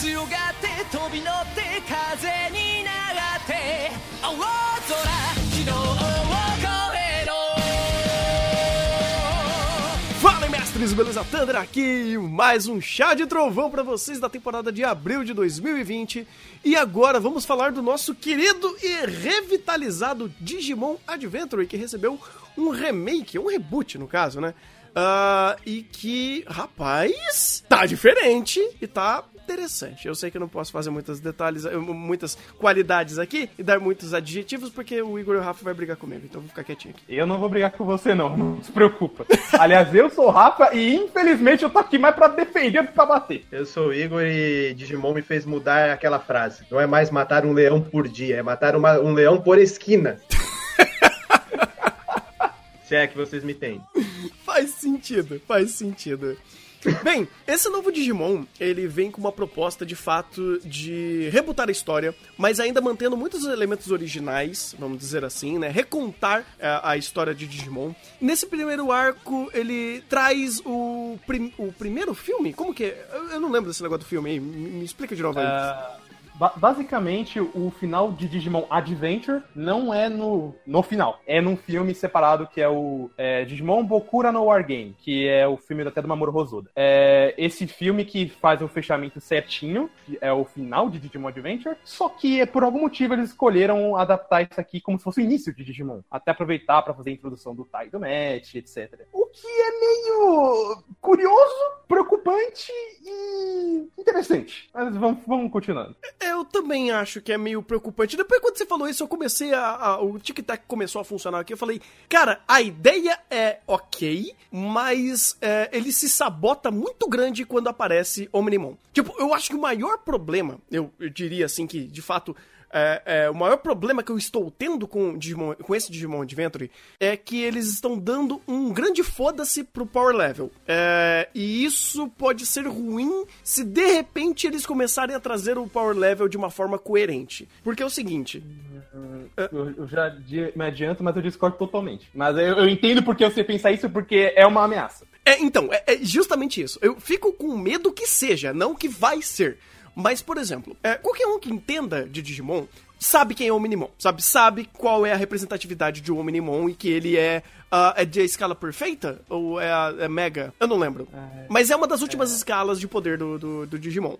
強がって飛び乗って風になって青空昨日を超えろ Fala mestres, beleza? Thunder aqui, mais um chá de trovão pra vocês da temporada de abril de 2020. E agora vamos falar do nosso querido e revitalizado Digimon Adventure, que recebeu um remake, um reboot no caso, né? Ah, e que, rapaz, tá diferente e tá interessante. Eu sei que eu não posso fazer muitos detalhes, muitas qualidades aqui e dar muitos adjetivos, porque o Igor e o Rafa vai brigar comigo, então eu vou ficar quietinho aqui. Eu não vou brigar com você, não, não se preocupa. Aliás, eu sou o Rafa e infelizmente eu tô aqui mais pra defender do que pra bater. Eu sou o Igor e Digimon me fez mudar aquela frase. Não é mais matar um leão por dia, é matar uma- um leão por esquina. Se é que vocês me têm. Faz sentido, faz sentido. Bem, esse novo Digimon, ele vem com uma proposta de fato de rebutar a história, mas ainda mantendo muitos elementos originais, vamos dizer assim, né? Recontar é, a história de Digimon. Nesse primeiro arco, ele traz o, prim- o primeiro filme? Como que é? Eu, eu não lembro desse negócio do filme aí, me, me explica de novo aí. Ah, ba- basicamente, o final de Digimon Adventure não é no, no final. É num filme separado que é o é, Digimon Bokura no War Game, que é o filme até do Mamoru Hosoda. É esse filme que faz o fechamento certinho, que é o final de Digimon Adventure, só que por algum motivo eles escolheram adaptar isso aqui como se fosse o início de Digimon. Até aproveitar para fazer a introdução do Tai do Match, etc. O que é meio curioso, preocupante e interessante. Mas vamos, vamos continuando. Eu também acho que é meio preocupante. Depois, quando você falou isso, eu comecei a. a- o Tic Tac começou a funcionar aqui. Eu falei, cara, a ideia é ok, mas é, ele se sabota muito grande quando aparece Omnimon. Tipo, eu acho que o maior problema, eu, eu diria assim, que de fato. É, é, o maior problema que eu estou tendo com, Digimon, com esse Digimon Adventure é que eles estão dando um grande foda-se pro Power Level. É, e isso pode ser ruim se de repente eles começarem a trazer o Power Level de uma forma coerente. Porque é o seguinte. Eu, eu já me adianto, mas eu discordo totalmente. Mas eu, eu entendo porque você pensa isso, porque é uma ameaça. É, então, é, é justamente isso. Eu fico com medo que seja, não que vai ser. Mas, por exemplo, é, qualquer um que entenda de Digimon sabe quem é o Minimon, sabe? Sabe qual é a representatividade de um Minimon e que ele é, ah, é de escala perfeita? Ou é, a, é mega? Eu não lembro. Mas é uma das últimas escalas de poder do, do, do Digimon.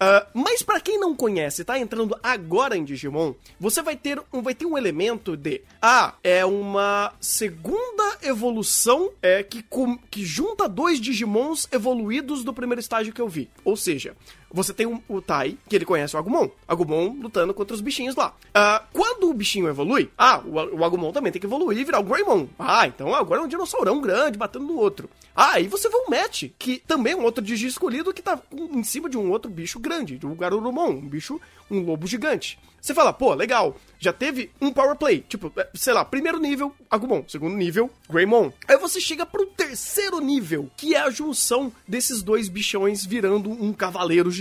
Ah, mas pra quem não conhece, tá entrando agora em Digimon, você vai ter um, vai ter um elemento de ah, é uma segunda evolução é, que, com- que junta dois Digimons evoluídos do primeiro estágio que eu vi. Ou seja, você tem um- o Tai, que ele conhece o Agumon. Agumon lutando contra os bichinhos lá. Ah, quando o bichinho evolui, ah, o, o Agumon também tem que evoluir e virar o Greymon. Ah, então agora é um dinossaurão grande batendo no outro. Ah, aí você vê o Match, que também é um outro Digi escolhido que tá em cima de um outro bicho grande, de um Garurumon, um bicho, um lobo gigante. Você fala, pô, legal, já teve um power play, tipo, é, sei lá, primeiro nível, Agumon, segundo nível, Greymon. Aí você chega pro terceiro nível, que é a junção desses dois bichões virando um cavaleiro gigante,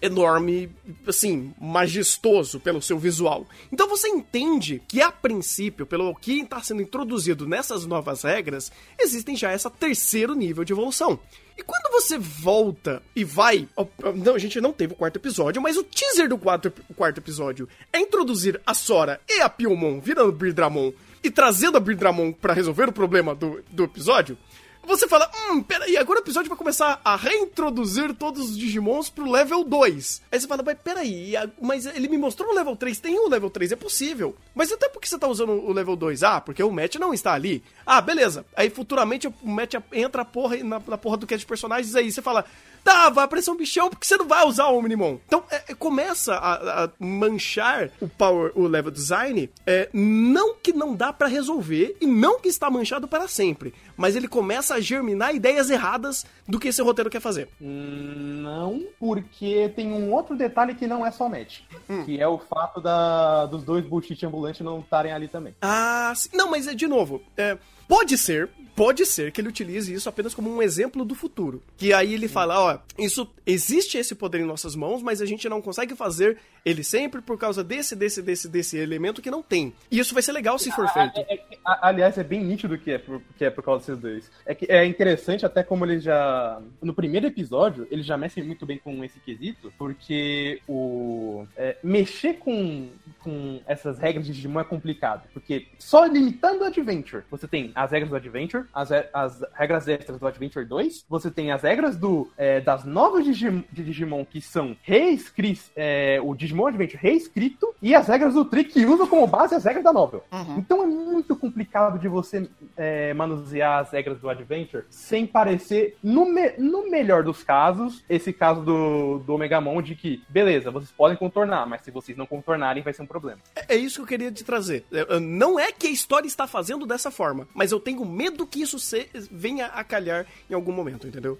enorme, assim, majestoso pelo seu visual. Então você entende que a princípio, pelo que está sendo introduzido nessas novas regras, existem já essa terceiro nível de evolução. E quando você volta e vai. Não, a gente não teve o quarto episódio, mas o teaser do quarto, quarto episódio é introduzir a Sora e a Piomon virando Birdramon e trazendo a Birdramon pra resolver o problema do, do episódio. Você fala, hum, peraí, agora o episódio vai começar a reintroduzir todos os Digimons pro level 2. Aí você fala, mas peraí, mas ele me mostrou o level 3, tem o level 3, é possível. Mas até porque você tá usando o level 2? Ah, porque o match não está ali. Ah, beleza. Aí futuramente o match entra porra, na, na porra do cast de personagens aí você fala, tá, vai aparecer um bichão porque você não vai usar o Omnimon. Então é, é, começa a, a manchar o power, o level design, é, não que não dá pra resolver e não que está manchado para sempre, mas ele começa a germinar ideias erradas do que esse roteiro quer fazer. Não, porque tem um outro detalhe que não é só match. Que é o fato da, dos dois bullshit ambulantes não estarem ali também. Ah, sim. não, mas é de novo. é, Pode ser, pode ser que ele utilize isso apenas como um exemplo do futuro. Que aí ele fala, ó, isso existe esse poder em nossas mãos, mas a gente não consegue fazer ele sempre por causa desse, desse, desse, desse elemento que não tem. E isso vai ser legal se for feito. É, é, aliás, é bem nítido que é, por, que é por causa desses dois. É, que é interessante até como eles já. No primeiro episódio, eles já mexem muito bem com esse quesito, porque o. é, mexer com, com essas regras de Digimon é complicado. Porque só limitando o Adventure, você tem as regras do Adventure, as, as regras extras do Adventure 2, você tem as regras do, é, das novas Digimon, de Digimon que são reescritas, é, o Digimon Adventure reescrito, e as regras do Trick que usam como base as regras da novel. Então é muito complicado de você é, manusear as regras do Adventure sem parecer, no, me- no melhor dos casos, esse caso do, do Omegamon de que, beleza, vocês podem contornar, mas se vocês não contornarem, vai ser um problema. É é isso que eu queria te trazer. Eu- eu- Não é que a história está fazendo dessa forma, mas eu tenho medo que isso se- venha a calhar em algum momento, entendeu?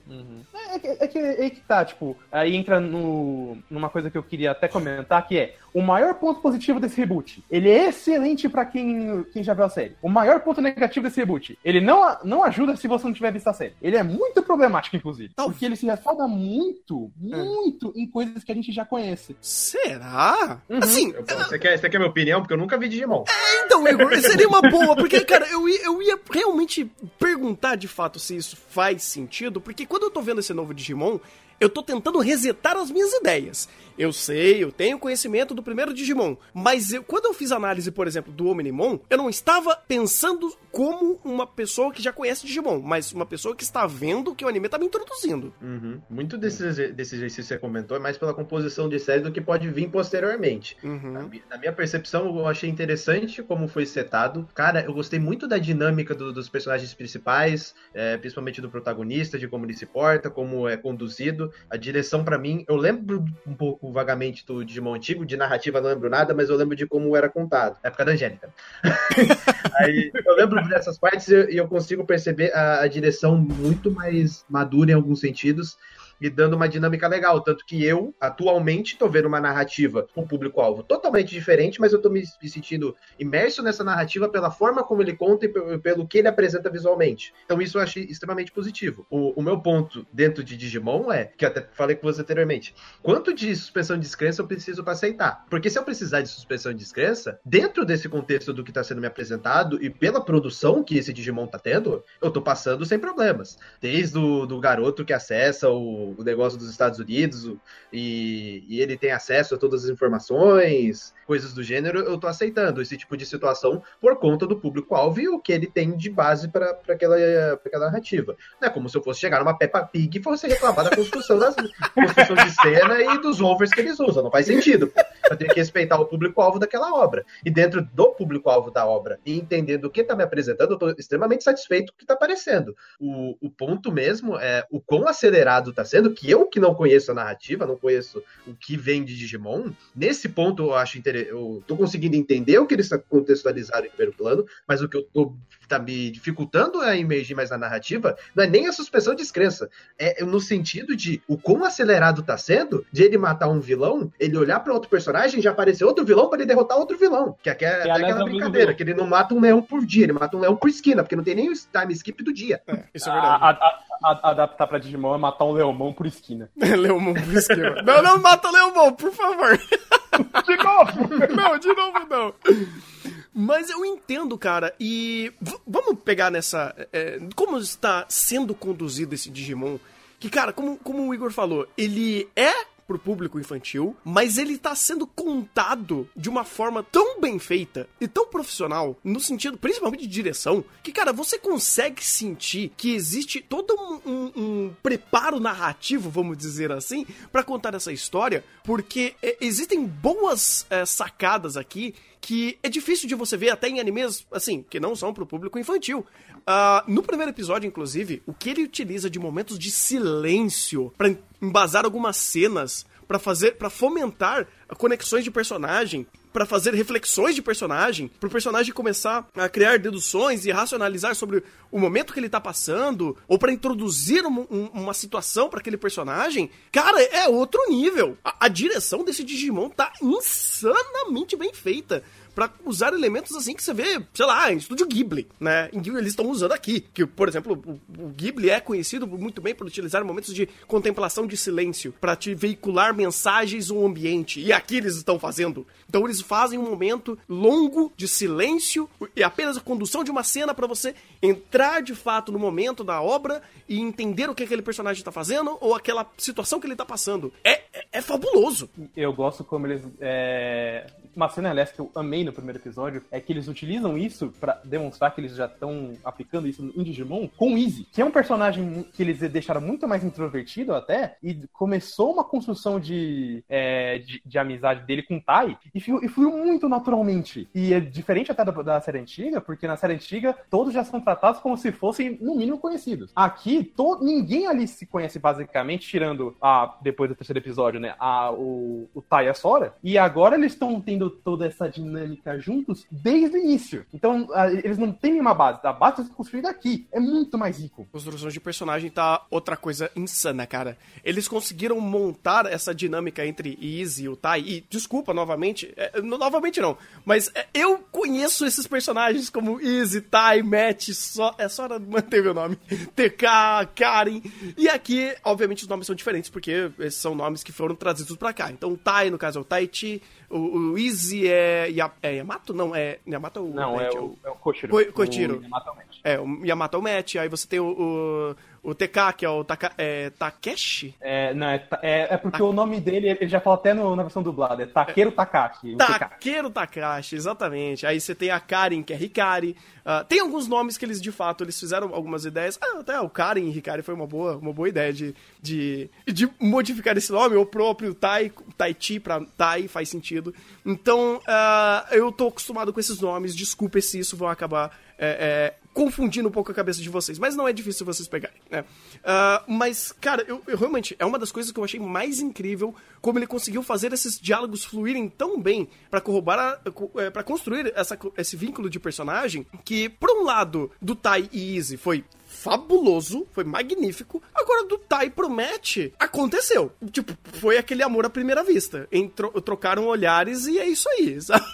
É, é que, é que é que tá, tipo, aí entra no, numa coisa que eu queria até comentar, que é o maior ponto positivo desse reboot. Ele é excelente pra quem, quem já viu a série. O maior ponto negativo desse reboot. Ele não, não ajuda se você não tiver visto a série. Ele é muito problemático, inclusive. Tal- Porque ele se refoga muito, muito em coisas que a gente já conhece. Será? Uhum. Assim, Eu- Você quer, você quer minha opinião? Porque eu nunca vi Digimon. Então, Igor, seria uma boa, porque, cara, eu ia, eu ia realmente perguntar de fato se isso faz sentido, porque quando eu tô vendo esse novo Digimon, eu tô tentando resetar as minhas ideias. Eu sei, eu tenho conhecimento do primeiro Digimon, mas eu, quando eu fiz análise, por exemplo, do Omnimon, eu não estava pensando como uma pessoa que já conhece Digimon, mas uma pessoa que está vendo o que o anime tá me introduzindo. Uhum. Muito desse, desse exercício que você comentou é mais pela composição de série do que pode vir posteriormente. Na, Uhum. mi- na minha percepção, eu achei interessante como foi setado. Cara, eu gostei muito da dinâmica do- dos personagens principais, é, principalmente do protagonista, de como ele se porta, como é conduzido. A direção, pra mim, eu lembro um pouco vagamente do Digimon antigo, de narrativa não lembro nada, mas eu lembro de como era contado. Época da Angélica. Aí, eu lembro dessas partes e eu, eu consigo perceber a, a direção muito mais madura em alguns sentidos dando uma dinâmica legal. Tanto que eu, atualmente, tô vendo uma narrativa com público-alvo totalmente diferente, mas eu tô me, sentindo imerso nessa narrativa pela forma como ele conta e pe- pelo que ele apresenta visualmente. Então isso eu achei extremamente positivo. O, o meu ponto dentro de Digimon é, que eu até falei com você anteriormente, quanto de suspensão de descrença eu preciso para aceitar? Porque se eu precisar de suspensão de descrença, dentro desse contexto do que tá sendo me apresentado e pela produção que esse Digimon tá tendo, eu tô passando sem problemas. Desde o do garoto que acessa o, o negócio dos Estados Unidos e, e ele tem acesso a todas as informações, coisas do gênero, eu tô aceitando esse tipo de situação por conta do público-alvo e o que ele tem de base para aquela, pra aquela narrativa. Não é como se eu fosse chegar numa Peppa Pig e fosse reclamar da construção, das, construção de cena e dos overs que eles usam. Não faz sentido. Eu tenho que respeitar o público-alvo daquela obra. E dentro do público-alvo da obra e entendendo o que tá me apresentando, eu tô extremamente satisfeito com o que tá aparecendo. O, o ponto mesmo é o quão acelerado tá sendo, que eu que não conheço a narrativa, não conheço o que vem de Digimon, nesse ponto eu acho interessante. Eu tô conseguindo entender o que eles contextualizaram em primeiro plano, mas o que eu tô tá me dificultando a emergir mais na narrativa não é nem a suspensão de descrença. É no sentido de o quão acelerado tá sendo de ele matar um vilão, ele olhar para outro personagem e já aparecer outro vilão para ele derrotar outro vilão. Que é, que é, Que, é é aquela o brincadeira, que ele não mata um leão por dia, ele mata um leão por esquina, porque não tem nem o time skip do dia. É, isso é verdade. A- a- a- adaptar pra Digimon é matar um leomão por esquina. Leomon por esquema. Não, não mata Leomon, por favor. De novo! Não, de novo não. Mas eu entendo, cara, e vamos pegar nessa. é, como está sendo conduzido esse Digimon? Que, cara, como, como o Igor falou, ele é pro público infantil, mas ele tá sendo contado de uma forma tão bem feita e tão profissional, no sentido principalmente de direção, que, cara, você consegue sentir que existe todo um, um- um preparo narrativo, vamos dizer assim, pra contar essa história, porque é, existem boas é, sacadas aqui que é difícil de você ver até em animes, assim, que não são pro público infantil. Ah, no primeiro episódio, inclusive, o que ele utiliza de momentos de silêncio pra embasar algumas cenas, pra fazer, para fomentar conexões de personagem, pra fazer reflexões de personagem, pro personagem começar a criar deduções e racionalizar sobre o momento que ele tá passando, ou pra introduzir um- um- uma situação pra aquele personagem, cara, é outro nível. A, a direção desse Digimon tá insanamente bem feita. Pra usar elementos assim que você vê, sei lá, em estúdio Ghibli, né? Em Ghibli eles estão usando aqui. Que, por exemplo, o, o Ghibli é conhecido muito bem por utilizar momentos de contemplação de silêncio para te veicular mensagens no ambiente. E aqui eles estão fazendo. Então eles fazem um momento longo de silêncio e apenas a condução de uma cena para você entrar de fato no momento da obra e entender o que aquele personagem tá fazendo ou aquela situação que ele tá passando. É, é, é fabuloso. Eu gosto como eles. É... Uma cena, aliás, que eu amei no primeiro episódio é que eles utilizam isso pra demonstrar que eles já estão aplicando isso em Digimon com Easy, que é um personagem que eles deixaram muito mais introvertido até, e começou uma construção de, é, de, de, amizade dele com o Tai, e e fluiu muito naturalmente. E é diferente até da, da série antiga, porque na série antiga todos já são tratados como se fossem, no mínimo, conhecidos. Aqui, to, ninguém ali se conhece basicamente, tirando a, depois do terceiro episódio, né? A, o, o Tai e a Sora. E agora eles estão tendo toda essa dinâmica juntos desde o início. Então, a, eles não têm nenhuma base. A base é construída aqui. É muito mais rico. Construção de personagem tá outra coisa insana, cara. Eles conseguiram montar essa dinâmica entre Easy e o Tai. E, desculpa, novamente. É, novamente não. Mas é, eu conheço esses personagens como Easy, Tai, Matt, só, é só manter o nome. TK, Karen. E aqui, obviamente, os nomes são diferentes, porque esses são nomes que foram trazidos pra cá. Então, o Tai, no caso, é o Taichi. O, o Easy é, é Yamato? Não, é. Yamato é o. Não, é, o, é o Koshiro. Ko, Koshiro. O Yamato é. É, o Yamato é o Match. Aí você tem o, o o TK, que é o Taka, é, Takeshi? É, não, é, é, é porque o nome dele, ele já fala até no, na versão dublada, é Takeru Takashi. Takeru Takashi, exatamente. Aí você tem a Karen, que é Hikari. Uh, tem alguns nomes que eles, de fato, eles fizeram algumas ideias. Ah, até o Karen e Hikari foi uma boa, uma boa ideia de, de, de modificar esse nome. O próprio Tai, Tai Chi pra Tai faz sentido. Então, uh, eu tô acostumado com esses nomes. Desculpe se isso vai acabar é, é, confundindo um pouco a cabeça de vocês, mas não é difícil vocês pegarem, né? Uh, mas, cara, eu, eu, realmente, é uma das coisas que eu achei mais incrível como ele conseguiu fazer esses diálogos fluírem tão bem para corroborar, é, para construir essa, esse vínculo de personagem que, por um lado, do Tai e Easy foi fabuloso, foi magnífico. Agora, do Tai pro Matt, aconteceu. Tipo, foi aquele amor à primeira vista. Entro, trocaram olhares e é isso aí, sabe?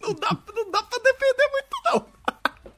Não dá, não dá pra defender muito, não.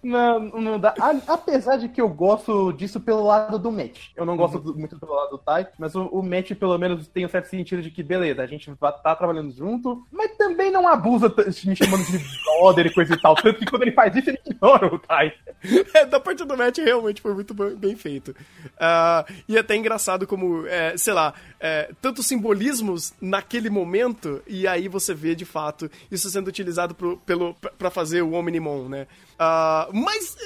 Não, não dá. apesar de que eu gosto disso pelo lado do match. Eu não gosto uhum. muito pelo lado do Tai, mas o, o match pelo menos tem um certo sentido de que, beleza, a gente tá trabalhando junto, mas também não abusa me chamando de brother e coisa e tal. Tanto que quando ele faz isso, ele ignora o Tai. É, da parte do match realmente foi muito bem feito. Uh, e é até engraçado como, é, sei lá, é, tantos simbolismos naquele momento, e aí você vê de fato isso sendo utilizado pro, pelo, pra fazer o Omnimon, né? Uh, mas,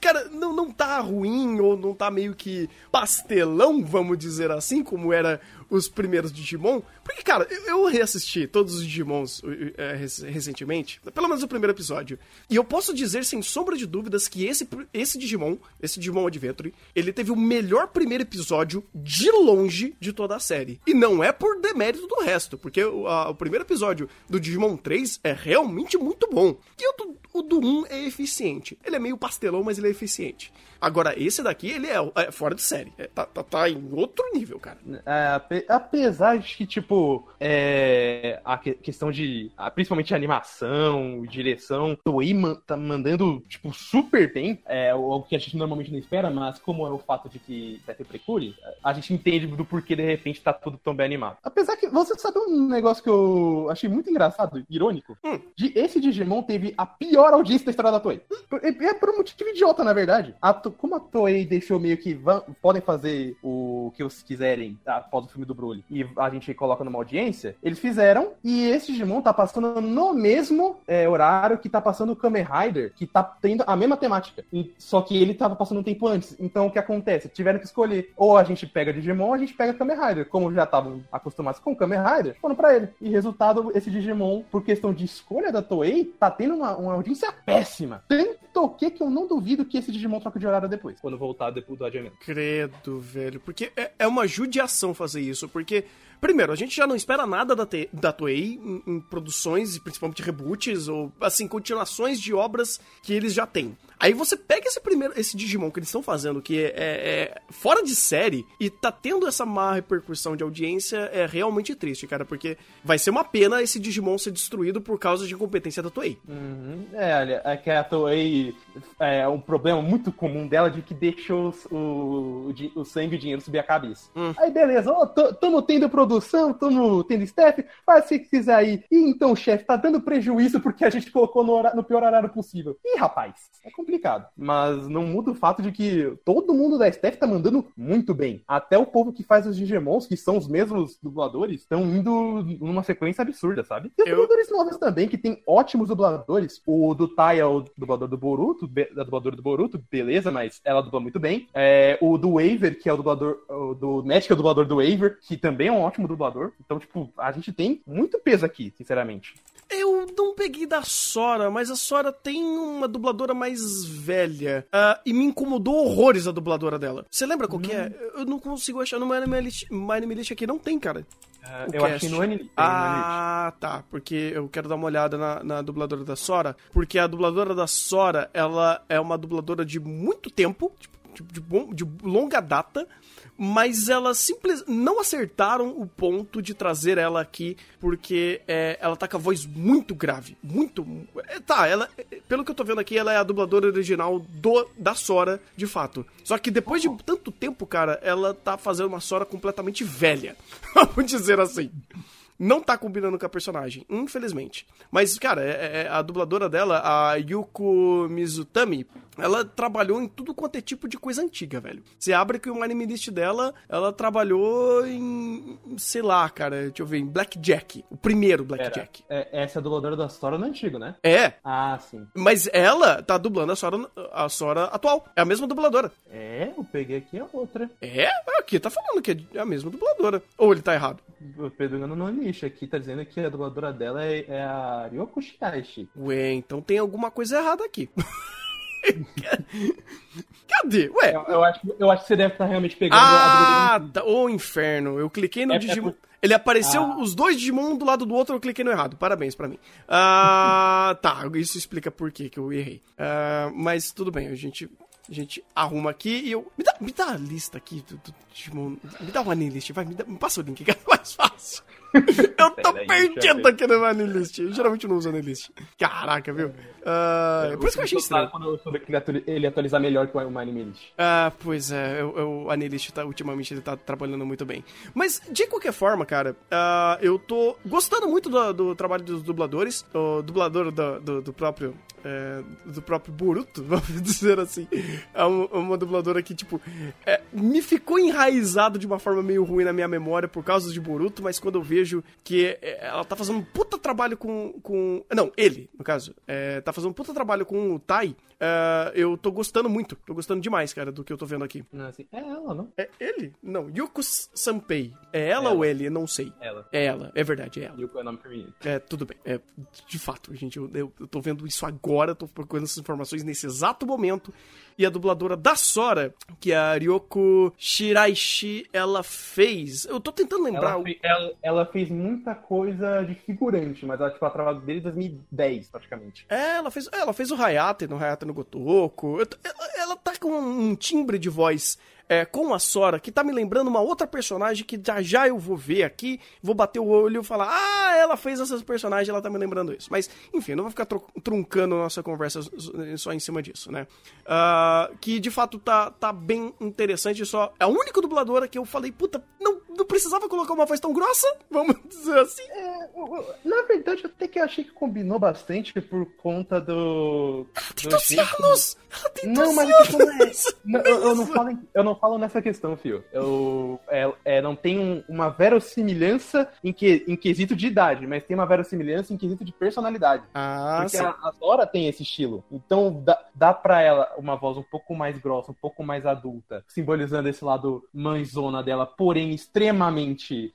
cara, não, não tá ruim ou não tá meio que pastelão, vamos dizer assim, como era os primeiros Digimon. Porque, cara, eu, eu reassisti todos os Digimons é, recentemente, pelo menos o primeiro episódio. E eu posso dizer, sem sombra de dúvidas, que esse, esse Digimon, esse Digimon Adventure, ele teve o melhor primeiro episódio de longe de toda a série. E não é por demérito do resto, porque o, a, o primeiro episódio do Digimon 3 é realmente muito bom. E o do, o do 1 é eficiente. Ele é meio pastelão, mas ele é eficiente. Agora, esse daqui, ele é, é fora de série. É, tá, tá, tá, em outro nível, cara. É, apesar de que, tipo, é, a questão de. Principalmente animação, direção, Toei man, tá mandando, tipo, super bem. É o que a gente normalmente não espera, mas como é o fato de que vai ter precure, a gente entende do porquê de repente tá tudo tão bem animado. Apesar que você sabe um negócio que eu achei muito engraçado, irônico? Hum. De, esse Digimon teve a pior audiência da história da Toei. É, por um motivo idiota, na verdade. A, como a Toei deixou meio que podem fazer o que eles quiserem após o filme do Broly e a gente coloca numa audiência, eles fizeram e esse Digimon tá passando no mesmo é, horário que tá passando o Kamen Rider, que tá tendo a mesma temática. E, só que ele tava passando um tempo antes. Então o que acontece? Tiveram que escolher ou a gente pega Digimon ou a gente pega Kamen Rider. Como já estavam acostumados com Kamen Rider, foram pra ele. E resultado, esse Digimon, por questão de escolha da Toei, tá tendo uma, uma audiência péssima. Tanto que que eu não duvido que esse Digimon troque de horário depois, quando voltar depois do adiamento. Credo, velho. Porque é, é uma judiação fazer isso, porque primeiro, a gente já não espera nada da, da Toei em, em produções, principalmente reboots, ou assim, continuações de obras que eles já têm. Aí você pega esse primeiro, esse Digimon que eles estão fazendo, que é, é fora de série, e tá tendo essa má repercussão de audiência, é realmente triste, cara, porque vai ser uma pena esse Digimon ser destruído por causa de incompetência da Toei. Uhum. É, olha, é que a Toei é um problema muito comum dela de que deixou o, o, o sangue e o dinheiro subir a cabeça. Hum. Aí beleza, ó, tô- tamo tendo produção, tamo tendo staff, faz o que quiser aí. E então, chefe, tá dando prejuízo porque a gente colocou no, hora- no pior horário possível. Ih, rapaz, é complicado. Mas não muda o fato de que todo mundo da staff tá mandando muito bem. Até o povo que faz os Digimons, que são os mesmos dubladores, estão indo numa sequência absurda, sabe? E os Eu- dubladores novos também, que tem ótimos dubladores. O do Tai é o dublador do Boruto, da dubladora do Boruto, beleza, mas ela dubla muito bem. É, o do Waver, que é o dublador o do que é o dublador do Waver, que também é um ótimo dublador. Então, tipo, a gente tem muito peso aqui, sinceramente. Eu não peguei da Sora, mas a Sora tem uma dubladora mais velha. ah, e me incomodou horrores a dubladora dela. Você lembra qual que é? Eu não consigo achar. No My Anime List, My Anime List aqui não tem, cara. O eu cast. achei no anime. Ah, tá. Porque eu quero dar uma olhada na, na dubladora da Sora. Porque a dubladora da Sora, ela é uma dubladora de muito tempo, tipo, de, bom- de longa data. Mas elas simples não acertaram o ponto de trazer ela aqui, porque é, ela tá com a voz muito grave. Muito. é, tá, ela. é, Pelo que eu tô vendo aqui, ela é a dubladora original do, da Sora, de fato. Só que depois de tanto tempo, cara, ela tá fazendo uma Sora completamente velha. Vamos dizer assim não tá combinando com a personagem, infelizmente. Mas, cara, é- é- a dubladora dela, a Yuko Mizutami, ela trabalhou em tudo quanto é tipo de coisa antiga, velho. Você abre que o anime list dela, ela trabalhou em, sei lá, cara, deixa eu ver, em Blackjack, o primeiro Blackjack. é, essa é a dubladora da Sora no antigo, né? É, Ah, sim. mas ela tá dublando a Sora, a Sora atual. É a mesma dubladora. É, eu peguei aqui a outra. É, aqui tá falando que é a mesma dubladora. Ou ele tá errado? O Pedro Engano no lixo aqui tá dizendo que a dubladora dela é, é a Ryoko Shiraishi. Ué, então tem alguma coisa errada aqui. Cadê? Ué, Eu, eu acho, eu acho que você deve estar realmente pegando a Ah, tá. Ô inferno. Eu cliquei no É- é Digimon. por- Ele apareceu Ah. os dois Digimon um do lado do outro, eu cliquei no errado. Parabéns pra mim. Ah, tá, isso explica por que eu errei. Ah, mas tudo bem, a gente, a gente arruma aqui e eu. Me dá, me dá a lista aqui do, do Digimon. Me dá uma anilist, vai, me, dá- me passa o link, que é mais fácil. Eu tô Pera perdido aqui no Anilist. Eu geralmente não uso Anilist. Caraca, viu? Ah, é por isso que eu achei estranho. Quando eu soube que ele atualizar melhor que o My Anime List. Ah, pois é, o Anilist tá, ultimamente ele tá trabalhando muito bem. Mas, de qualquer forma, cara, ah, eu tô gostando muito do, do trabalho dos dubladores. O dublador do, do- do próprio. é, do próprio Boruto, vamos dizer assim. É um- uma, dubladora que, tipo, é, me ficou enraizado de uma forma meio ruim na minha memória por causa de Boruto, mas quando eu vejo que é, ela tá fazendo um puta trabalho com. com não, ele, no caso, é, tá fazendo um puta trabalho com o Tai. é, eu tô gostando muito, tô gostando demais, cara, do que eu tô vendo aqui. Não, assim, é ela, não? É ele? Não, Yuko Sanpei. É ela, Ela. ou ele? Eu não sei. Ela. É ela, é verdade, é ela. Yuko é nome feminino. É, tudo bem. É, de fato, gente, eu, eu, eu tô vendo isso agora, tô procurando essas informações nesse exato momento. E a dubladora da Sora, que é a Ryoko Shiraishi, ela fez. Eu tô tentando lembrar. Ela, ela- ela fez muita coisa de figurante, mas ela, tipo, ela trabalhou desde 2010, praticamente. É, ela fez, é, ela fez o Hayate no Hayate no Gotoku. Ela, ela tá com um timbre de voz é, com a Sora que tá me lembrando uma outra personagem que já já eu vou ver aqui, vou bater o olho e falar: Ah, ela fez essas personagens, ela tá me lembrando isso. Mas, enfim, não vou ficar truncando nossa conversa só em cima disso, né? Ah, que de fato tá, tá bem interessante. Só é a única dubladora que eu falei: Puta, não, não precisava colocar uma voz tão grossa, vamos dizer assim. Na verdade, até que eu achei que combinou bastante por conta do. Tem do 12 jeito- anos! Ela tem Não, 12 mas não é. anos! Não, eu, eu não falo, eu não falo nessa questão, fio. Eu é, é, não tem um- uma verossimilhança em, que, em quesito de idade, mas tem uma verossimilhança em quesito de personalidade. Ah, Porque sim. a, a Sora tem esse estilo. Então dá, dá pra ela uma voz um pouco mais grossa, um pouco mais adulta, simbolizando esse lado mãezona dela, porém extremamente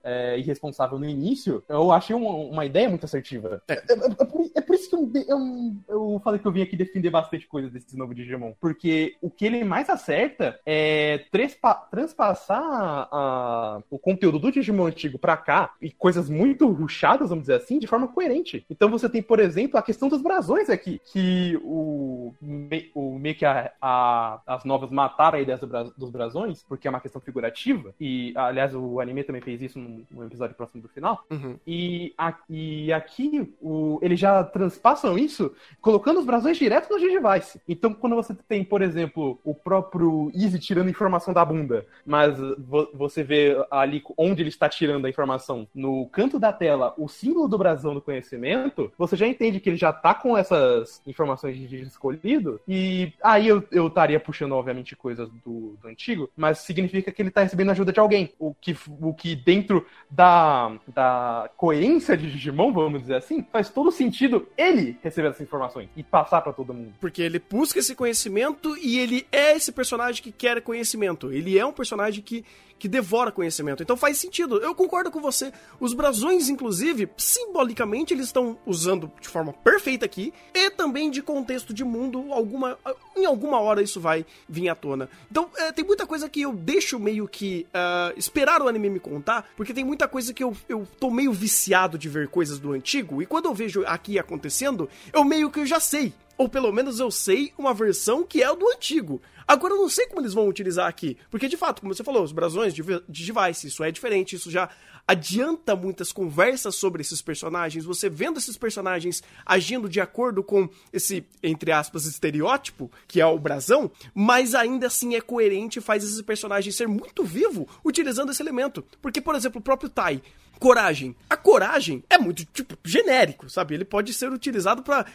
é, irresponsável no início. Eu achei uma, uma ideia muito assertiva. É. É, é- é por, é por isso que eu, eu, eu falei que eu vim aqui defender bastante coisas desse novo Digimon. Porque o que ele mais acerta é transpassar a, o conteúdo do Digimon antigo pra cá e coisas muito ruchadas, vamos dizer assim, de forma coerente. Então você tem, por exemplo, a questão dos brasões aqui, que o, o meio que a, a, as novas mataram a ideia dos brasões, porque é uma questão figurativa, e aliás o anime também fez isso no episódio próximo do final. Uhum. E, a, e aqui o, eles já transpassam isso colocando os brasões direto no G-Device. Então quando você tem, por exemplo, o próprio Easy tirando informação da bunda, mas você vê ali onde ele está tirando a informação no canto da tela o símbolo do brasão do conhecimento, você já entende que ele já tá com essas informações de escolhido, e aí eu, eu estaria puxando, obviamente, coisas do, do antigo, mas significa que ele tá recebendo ajuda de alguém. O que, o que dentro da, da coerência de Digimon, vamos dizer assim, faz todo sentido ele receber essas informações e passar para todo mundo. Porque ele busca esse conhecimento e ele é esse personagem que quer conhecimento. Ele é um personagem que que devora conhecimento. Então faz sentido. Eu concordo com você. Os brasões, inclusive, simbolicamente, eles estão usando de forma perfeita aqui e também de contexto de mundo. Alguma, em alguma hora isso vai vir à tona. Então é, tem muita coisa que eu deixo meio que uh, esperar o anime me contar, porque tem muita coisa que eu, eu tô meio viciado de ver coisas do antigo e quando eu vejo aqui acontecendo, eu meio que eu já sei. Ou pelo menos eu sei uma versão que é a do antigo. Agora eu não sei como eles vão utilizar aqui. Porque, de fato, como você falou, os brasões de, de device, isso é diferente, isso já adianta muitas conversas sobre esses personagens. Você vendo esses personagens agindo de acordo com esse, entre aspas, estereótipo, que é o brasão, mas ainda assim é coerente e faz esse personagem ser muito vivo utilizando esse elemento. Porque, por exemplo, o próprio Tai coragem. A coragem é muito, tipo, genérico, sabe? Ele pode ser utilizado para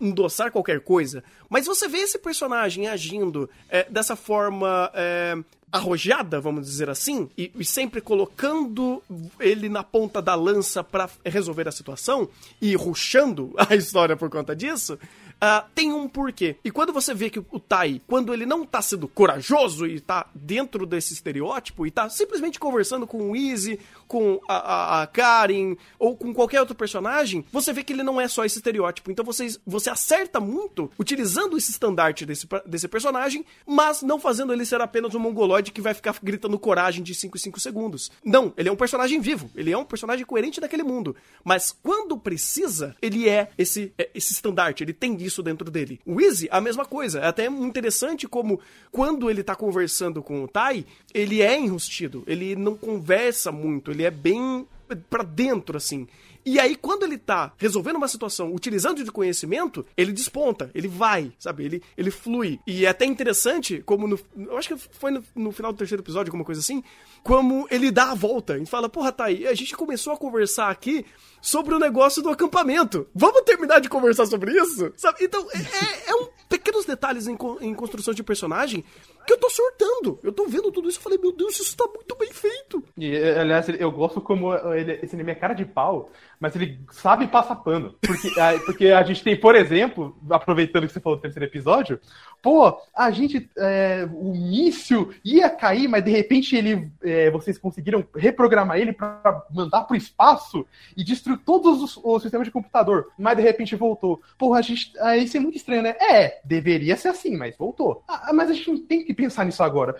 endossar qualquer coisa. Mas você vê esse personagem agindo é, dessa forma é, arrojada, vamos dizer assim, e, e, sempre colocando ele na ponta da lança para resolver a situação e ruxando a história por conta disso, uh, tem um porquê. E quando você vê que o Tai, quando ele não tá sendo corajoso e tá dentro desse estereótipo e tá simplesmente conversando com o Easy, com a, a, a Karen ou com qualquer outro personagem, você vê que ele não é só esse estereótipo. Então você, você acerta muito utilizando esse estandarte desse, desse personagem, mas não fazendo ele ser apenas um mongoloide que vai ficar gritando coragem de 5 em 5 segundos. Não, ele é um personagem vivo, ele é um personagem coerente daquele mundo. Mas quando precisa, ele é esse, é, esse estandarte, ele tem isso dentro dele. O Easy, a mesma coisa. É até interessante como quando ele tá conversando com o Tai, ele é enrustido, ele não conversa muito, ele é bem para dentro assim. E aí, quando ele tá resolvendo uma situação utilizando de conhecimento, ele desponta, ele vai, sabe? Ele, ele flui. E é até interessante, como no. Eu acho que foi no, no final do terceiro episódio, alguma coisa assim, como ele dá a volta e fala: Porra, tá a gente começou a conversar aqui sobre o negócio do acampamento. Vamos terminar de conversar sobre isso? Sabe? Então, é, é, é um pequenos detalhes em, em construção de personagem que eu tô surtando. Eu tô vendo tudo isso e falei, meu Deus, isso tá muito bem feito. E, aliás, eu gosto como ele, esse anime é cara de pau, mas ele sabe passar pano. Porque, porque a gente tem, por exemplo, aproveitando que você falou do terceiro episódio, pô, a gente. É, o míssil ia cair, mas de repente ele. É, vocês conseguiram reprogramar ele para mandar pro espaço e destruir todos os, os, sistemas de computador. Mas de repente voltou. Porra, a gente. Aí isso é muito estranho, né? É, deveria ser assim, mas voltou. Ah, mas a gente não tem que pensar nisso agora.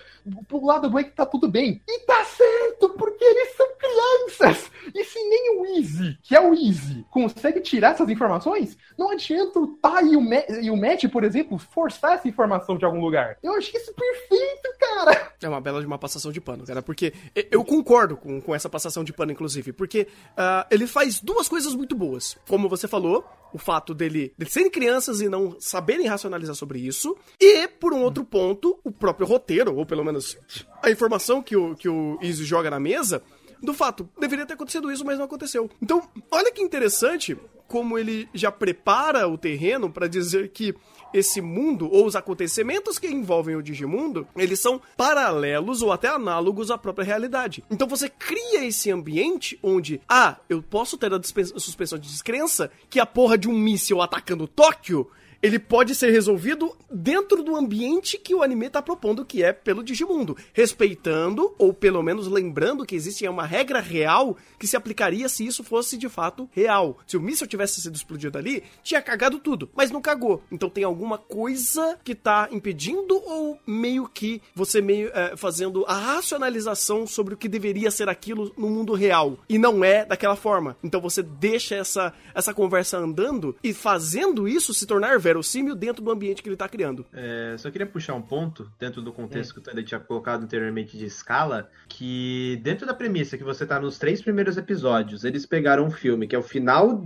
Pro lado do é que tá tudo bem. E tá certo, porque eles são crianças. E se nem o Easy, que é o Easy, consegue tirar essas informações, não adianta o Tai e o, e o Matt, por exemplo, forçar essa informação de algum lugar. Eu acho isso perfeito, cara. É uma bela de uma passação de pano, cara, porque eu concordo com, com essa passação de pano, inclusive, porque uh, ele faz duas coisas muito boas. Como você falou, o fato dele, dele serem crianças e não saberem racionalizar sobre isso. E, por um outro ponto, o próprio roteiro, ou pelo menos a informação que o, que o Izzy joga na mesa, do fato, deveria ter acontecido isso, mas não aconteceu. Então, olha que interessante como ele já prepara o terreno para dizer que esse mundo ou os acontecimentos que envolvem o Digimundo, eles são paralelos ou até análogos à própria realidade. Então você cria esse ambiente onde, ah, eu posso ter a, suspensão de descrença que a porra de um míssil atacando Tóquio ele pode ser resolvido dentro do ambiente que o anime tá propondo, que é pelo Digimundo, respeitando ou pelo menos lembrando que existe uma regra real que se aplicaria se isso fosse de fato real. Se o míssil tivesse sido explodido ali, tinha cagado tudo, mas não cagou. Então tem alguma coisa que tá impedindo ou meio que você meio é, fazendo a racionalização sobre o que deveria ser aquilo no mundo real e não é daquela forma. Então você deixa essa essa conversa andando e fazendo isso se tornar verossímil dentro do ambiente que ele tá criando. É, só queria puxar um ponto dentro do contexto que o Tanda tinha colocado anteriormente de escala, que dentro da premissa que você tá nos três primeiros episódios, eles pegaram um filme que é o final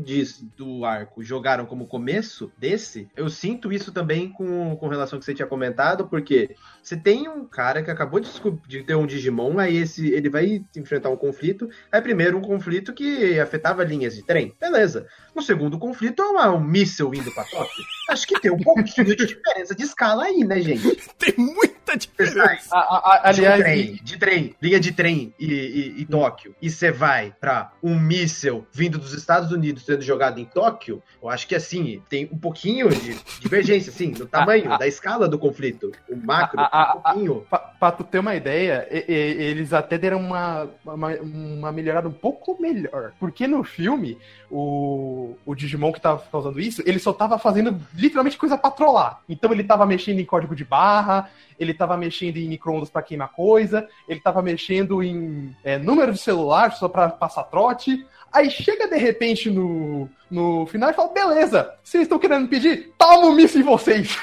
do arco, jogaram como começo desse, eu sinto isso também com, com relação ao que você tinha comentado, porque você tem um cara que acabou de, de ter um Digimon, aí esse, ele vai enfrentar um conflito, aí primeiro um conflito que afetava linhas de trem, beleza. O segundo conflito é uma- um míssil indo pra Tóquio. Acho que tem um pouquinho de diferença de escala aí, né, gente? Tem muita diferença. A- a- a- de um aliás, trem, de trem, linha de trem e, e- e Tóquio, e você vai pra um míssil vindo dos Estados Unidos sendo jogado em Tóquio, eu acho que assim, tem um pouquinho de divergência, assim, no tamanho, a- da escala do conflito. O macro, a- a- um pouquinho. Pra, pra tu ter uma ideia, e- e- eles até deram uma, uma, uma melhorada um pouco melhor. Porque no filme, o, o Digimon que tava causando isso, ele só tava fazendo literalmente coisa pra trollar. Então ele tava mexendo em código de barra, ele tava mexendo em micro-ondas pra queimar coisa, ele tava mexendo em é, número de celular só pra passar trote. Aí chega de repente no, no final e fala: beleza, vocês estão querendo pedir? Toma o míssil em vocês!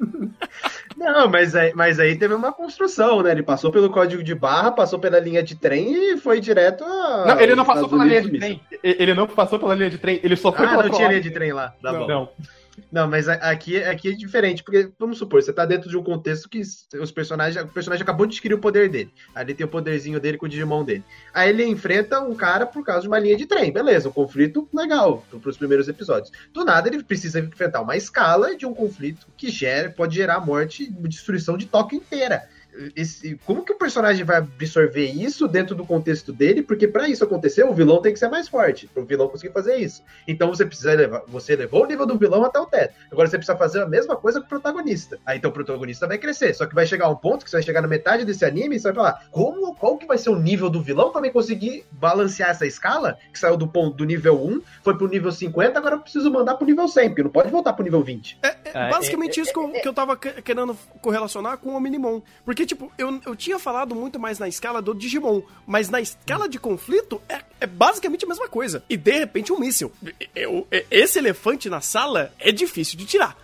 Não, mas aí, mas aí teve uma construção, né? Ele passou pelo código de barra, passou pela linha de trem e foi direto a. Não, ele não passou Estados pela linha de trem. Ele não passou pela linha de trem, ele só foi Ah, pela não tinha linha de trem lá. Tá não, bom. não. Não, mas aqui, aqui é diferente, porque, vamos supor, você tá dentro de um contexto que os personagens, o personagem acabou de adquirir o poder dele. Ele tem o poderzinho dele com o Digimon dele. Aí ele enfrenta um cara por causa de uma linha de trem. Beleza, um conflito legal pros primeiros episódios. Do nada ele precisa enfrentar uma escala de um conflito que gera, pode gerar morte e destruição de Tóquio inteira. Esse- como que o personagem vai absorver isso dentro do contexto dele? Porque pra isso acontecer, o vilão tem que ser mais forte. Para o vilão conseguir fazer isso. Então você precisa levar. Você levou o nível do vilão até o teto. Agora você precisa fazer a mesma coisa com o protagonista. Aí então o protagonista vai crescer. Só que vai chegar um ponto que você vai chegar na metade desse anime e você vai falar: como, qual que vai ser o nível do vilão pra mim conseguir balancear essa escala? Que saiu do ponto do nível 1, foi pro nível 50, agora eu preciso mandar pro nível 100, porque não pode voltar pro nível 20. É, é basicamente isso que eu, que eu tava que- querendo correlacionar com o Minimon. Porque, tipo, eu, eu tinha falado muito mais na escala do Digimon, mas na escala de conflito é, é basicamente a mesma coisa. E de repente um míssil. Eu- esse elefante na sala é difícil de tirar.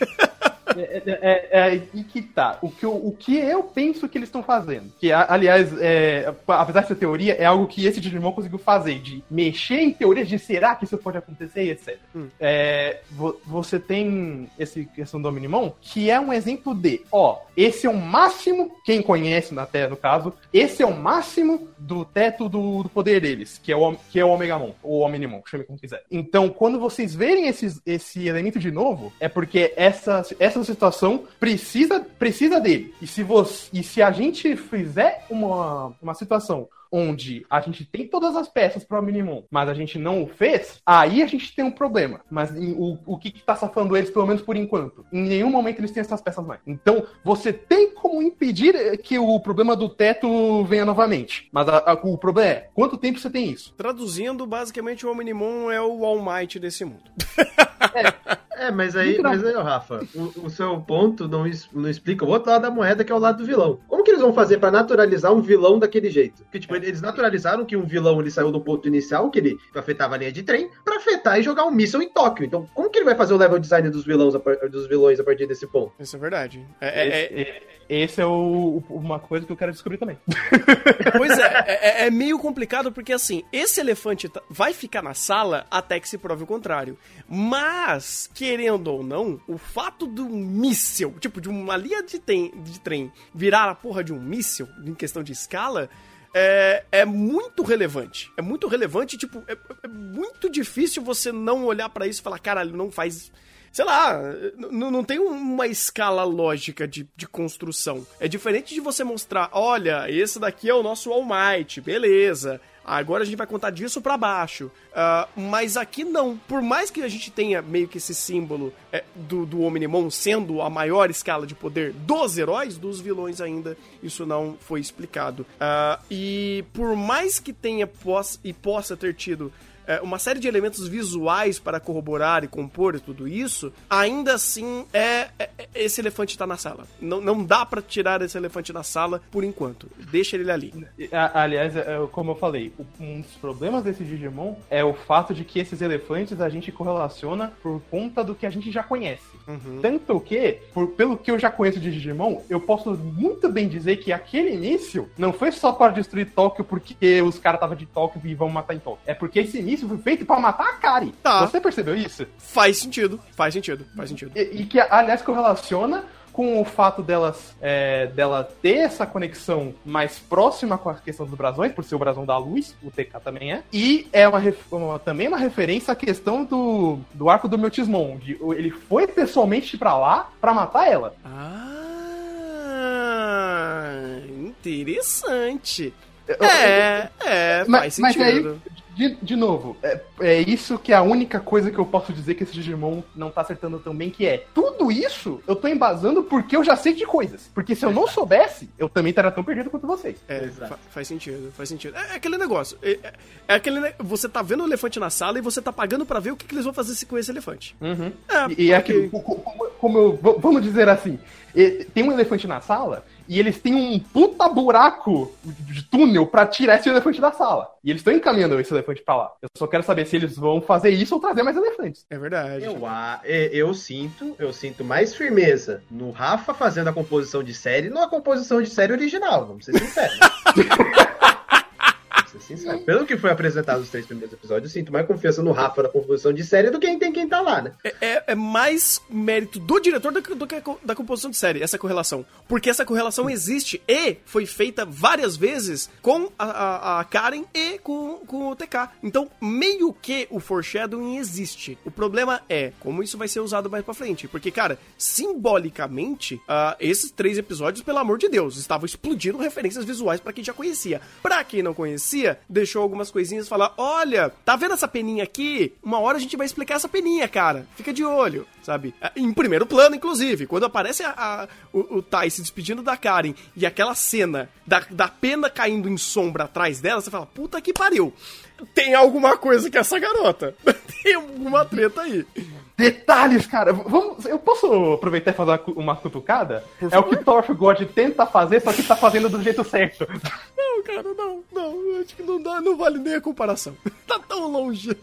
É, é, é, é aí que tá. O que, eu, o que eu penso que eles estão fazendo. Que, aliás, é, apesar dessa teoria, é algo que esse Digimon conseguiu fazer, de mexer em teorias de será que isso pode acontecer e etc. Hum. É, vo- você tem esse questão do Minimon, que é um exemplo de, ó, esse é o máximo, quem conhece na Terra, no caso, esse é o máximo do teto do, do poder deles, que é o, que é o Omegamon, ou Omnimon, chame como quiser. Então, quando vocês verem esses, esse elemento de novo, é porque essa, essa situação precisa, precisa dele. E se, você, e se a gente fizer uma, uma situação onde a gente tem todas as peças para o Minimum, mas a gente não o fez, aí a gente tem um problema. Mas em- o, o que, que tá safando eles, pelo menos por enquanto? Em nenhum momento eles têm essas peças mais. Então, você tem como impedir que o problema do teto venha novamente. Mas a- a- o problema é, quanto tempo você tem isso? Traduzindo, basicamente o Minimon é o All Might desse mundo. É, mas aí, Literal. mas aí, Rafa, o, o seu ponto não, não explica o outro lado da moeda, que é o lado do vilão. Como que eles vão fazer pra naturalizar um vilão daquele jeito? Porque, tipo, eles naturalizaram que um vilão ele saiu do ponto inicial, que ele afetava a linha de trem, pra afetar e jogar um míssil em Tóquio. Então, como que ele vai fazer o level design dos vilões dos vilões a partir desse ponto? Isso é verdade. É- é- é- Esse, é- esse é o- o- uma coisa que eu quero descobrir também. Pois é, é, é meio complicado porque assim, esse elefante tá- vai ficar na sala até que se prove o contrário. Mas, querendo ou não, o fato um míssil, tipo, de uma linha de, de trem virar a porra de um míssil, em questão de escala, é, é muito relevante. É muito relevante, tipo, é, é muito difícil você não olhar pra isso e falar, caralho, não faz. Sei lá, não tem uma escala lógica de, de construção. É diferente de você mostrar, olha, esse daqui é o nosso All Might, beleza. Agora a gente vai contar disso pra baixo. Ah, mas aqui não. Por mais que a gente tenha meio que esse símbolo é, do, do Omnimon sendo a maior escala de poder dos heróis, dos vilões ainda, isso não foi explicado. Ah, e por mais que tenha poss e possa ter tido é, uma série de elementos visuais para corroborar e compor e tudo isso, ainda assim é, é- é- esse elefante tá na sala. Não, não dá pra tirar esse elefante da sala por enquanto. Deixa ele ali. Aliás, é, é, como eu falei, um dos problemas desse Digimon é o fato de que esses elefantes a gente correlaciona por conta do que a gente já conhece. Tanto que, por- pelo que eu já conheço de Digimon, eu posso muito bem dizer que aquele início não foi só para destruir Tóquio porque os caras estavam de Tóquio e vão matar em Tóquio. É porque esse início foi feito para matar a Kari. Tá. Você percebeu isso? Faz sentido, faz sentido, faz sentido. E, e que, aliás, correlaciona com o fato delas é, dela ter essa conexão mais próxima com a questão dos brasões, por ser o brasão da luz, o TK também é. E é uma, uma- também uma referência à questão do, do arco do Meltismon. De, ele foi pessoalmente pra lá pra matar ela. Ah, interessante. É, é, Mas, faz mas aí, sentido. De, de novo, é, é isso que é a única coisa que eu posso dizer que esse Digimon não tá acertando tão bem, que é tudo isso eu tô embasando porque eu já sei de coisas. Porque se eu não soubesse, eu também estaria tão perdido quanto vocês. É, fa- faz sentido, faz sentido. É, é aquele negócio. É, é- é aquele. ne- Você tá vendo o elefante na sala e você tá pagando pra ver o que, que eles vão fazer com esse elefante. É, E, e é aquilo, co- co- como, como eu, vamos dizer assim, tem um elefante na sala e eles têm um puta buraco de túnel pra tirar esse elefante da sala. E eles estão encaminhando esse elefante pra lá. Eu só quero saber se eles vão fazer isso ou trazer mais elefantes. É verdade. Eu, a- eu sinto, eu sinto mais firmeza no Rafa fazendo a composição de série na composição de série original, vamos ser sinceros. Sinceros. Pelo que foi apresentado nos três primeiros episódios, eu sinto mais confiança no Rafa na composição de série do que em quem tá lá, né? É, é- é mais mérito do diretor do que, do que da composição de série, essa correlação. Porque essa correlação existe e foi feita várias vezes com a, a- a Karen e com, com o TK. Então, meio que o foreshadowing existe. O problema é como isso vai ser usado mais pra frente. Porque, cara, simbolicamente, ah, esses três episódios, pelo amor de Deus, estavam explodindo referências visuais pra quem já conhecia. Pra quem não conhecia, deixou algumas coisinhas falar: olha, tá vendo essa peninha aqui? Uma hora a gente vai explicar essa peninha, cara. Fica de olho, sabe? Ah, Em primeiro plano, inclusive, quando aparece a, a- o, o se despedindo da Karen e aquela cena da, da pena caindo em sombra atrás dela, você fala: puta que pariu. Tem alguma coisa que essa garota. Tem alguma treta aí. Detalhes, cara. Vamos, eu posso aproveitar e fazer uma cu- uma cutucada? É o que Thorf God tenta fazer, só que tá fazendo do jeito certo. Não, cara, não, não. Acho que não dá, não vale nem a comparação. Tá tão longe.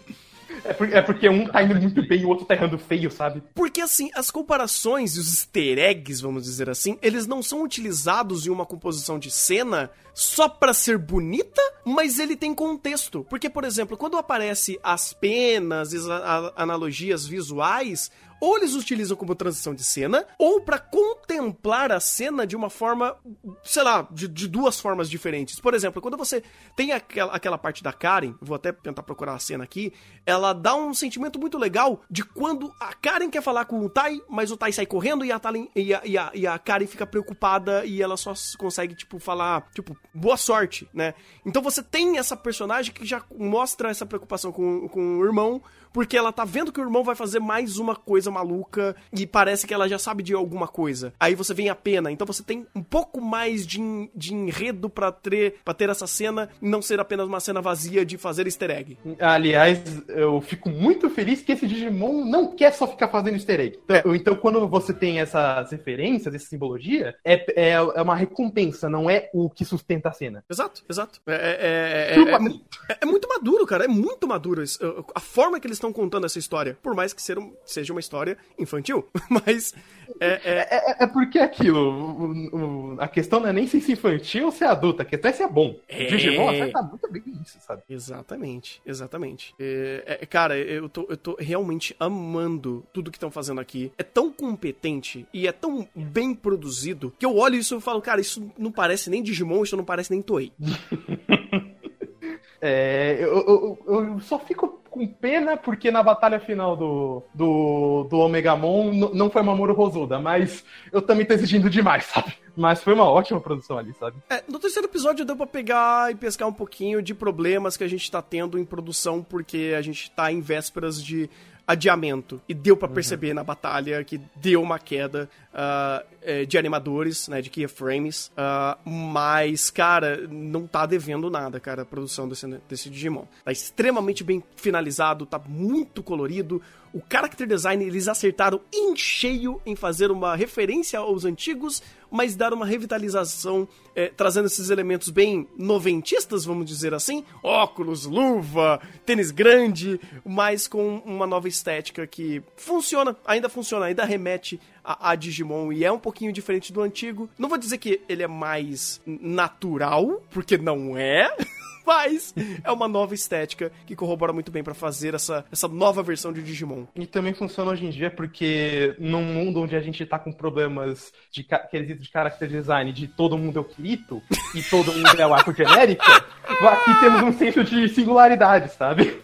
É, por- é porque um tá indo muito bem e o outro tá errando feio, sabe? Porque assim, as comparações e os easter eggs, vamos dizer assim, eles não são utilizados em uma composição de cena só pra ser bonita, mas ele tem contexto. Porque, por exemplo, quando aparece as penas, as analogias visuais, ou eles utilizam como transição de cena, ou pra contemplar a cena de uma forma, sei lá, de, de duas formas diferentes. Por exemplo, quando você tem aquela, aquela parte da Karen, vou até tentar procurar a cena aqui, ela dá um sentimento muito legal de quando a Karen quer falar com o Tai, mas o Tai sai correndo e a, e a, e a, e a Karen fica preocupada e ela só consegue, tipo, falar, tipo, boa sorte, né? Então você tem essa personagem que já mostra essa preocupação com, com o irmão, porque ela tá vendo que o irmão vai fazer mais uma coisa maluca e parece que ela já sabe de alguma coisa. Aí você vem a pena, então você tem um pouco mais de, de enredo pra ter, pra ter essa cena e não ser apenas uma cena vazia de fazer easter egg. Aliás, eu fico muito feliz que esse Digimon não quer só ficar fazendo easter egg. Então, então, quando você tem essas referências, essa simbologia, é, é, é uma recompensa, não é o que sustenta a cena. Exato, exato. É, é- é- é- é- muito maduro, cara. É muito maduro a forma que eles estão contando essa história. Por mais que seja uma história infantil. Mas é, é- É, é- é porque é aquilo. o- o- a questão não é nem se é infantil ou se é adulta, a questão é se é bom. É. Digimon acerta muito bem isso, sabe? Exatamente, exatamente. É, é, cara, eu tô, eu tô realmente amando tudo que estão fazendo aqui. É tão competente e é tão bem produzido que eu olho isso e falo, cara, isso não parece nem Digimon, isso não parece nem Toei. É, eu- eu- eu só fico com pena porque na batalha final do, do, do Omegamon n- não foi Mamoru Hosoda, mas eu também tô exigindo demais, sabe? Mas foi uma ótima produção ali, sabe? É, no terceiro episódio deu pra pegar e pescar um pouquinho de problemas que a gente tá tendo em produção, porque a gente tá em vésperas de adiamento. E deu pra perceber na batalha que deu uma queda é, de animadores, né, de keyframes. ah, mas, cara, não tá devendo nada, cara, a produção desse, desse Digimon. Tá extremamente bem finalizado, tá muito colorido. O character design eles acertaram em cheio em fazer uma referência aos antigos, mas dar uma revitalização, eh, trazendo esses elementos bem noventistas, vamos dizer assim. Óculos, luva, tênis grande, mas com uma nova estética que funciona, ainda funciona, ainda remete a, a Digimon e é um pouquinho diferente do antigo. Não vou dizer que ele é mais natural, porque não é. Mas é uma nova estética que corrobora muito bem pra fazer essa, essa nova versão de Digimon. E também funciona hoje em dia porque num mundo onde a gente tá com problemas de, de character design de todo mundo é o Kirito e todo mundo é o arco genérico, aqui temos um senso de singularidade, sabe?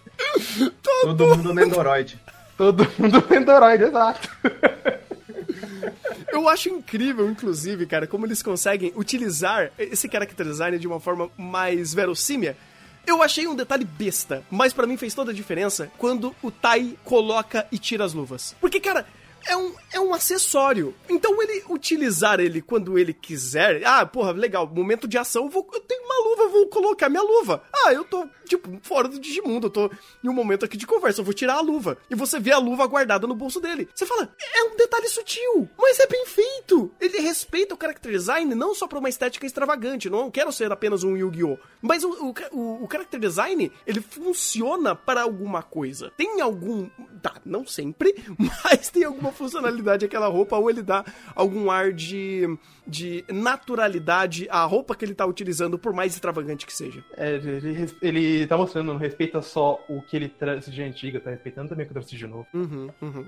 Todo mundo Nendoroid. Todo mundo Android, exato. Eu acho incrível, inclusive, cara, como eles conseguem utilizar esse character design de uma forma mais verossímil. Eu achei um detalhe besta, mas pra mim fez toda a diferença quando o Tai coloca e tira as luvas. Porque, cara, é um, é um acessório. Então ele utilizar ele quando ele quiser. Ah, porra, legal, momento de ação, eu, vou, eu tenho uma luva, vou colocar minha luva. Ah, eu tô, tipo, fora do Digimundo, eu tô em um momento aqui de conversa, eu vou tirar a luva. E você vê a luva guardada no bolso dele. Você fala, é um detalhe sutil, mas é bem feito. Ele respeita o character design não só pra uma estética extravagante, não quero ser apenas um Yu-Gi-Oh! Mas o, o, o, character design, ele funciona para alguma coisa. Tem algum. Tá, não sempre, mas tem alguma funcionalidade aquela roupa, ou ele dá algum ar de, de naturalidade à roupa que ele tá utilizando, por mais extravagante que seja. É, ele, res- ele tá mostrando, não respeita só o que ele de antiga, tá respeitando também o que de novo. Uhum, uhum.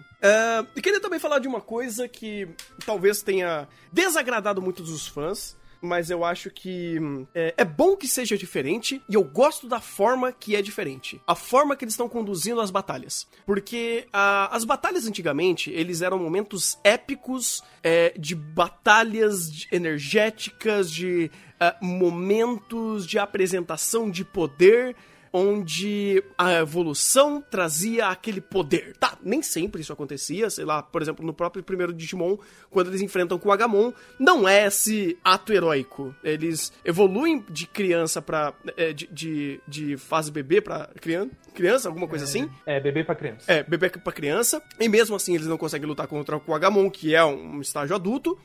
E queria também falar de uma coisa que talvez tenha desagradado muitos dos fãs. Mas eu acho que hum, é, é bom que seja diferente e eu gosto da forma que é diferente. A forma que eles estão conduzindo as batalhas. Porque ah, as batalhas antigamente, eles eram momentos épicos é, de batalhas energéticas, de ah, momentos de apresentação de poder onde a evolução trazia aquele poder. Tá, nem sempre isso acontecia, sei lá, por exemplo, no próprio primeiro Digimon, quando eles enfrentam com o Agamon, não é esse ato heróico. Eles evoluem de criança pra. é, de, de, de fase bebê pra criança, criança, alguma coisa assim. É, bebê pra criança. É, bebê pra criança. E mesmo assim eles não conseguem lutar contra o Kuagamon, que é um estágio adulto.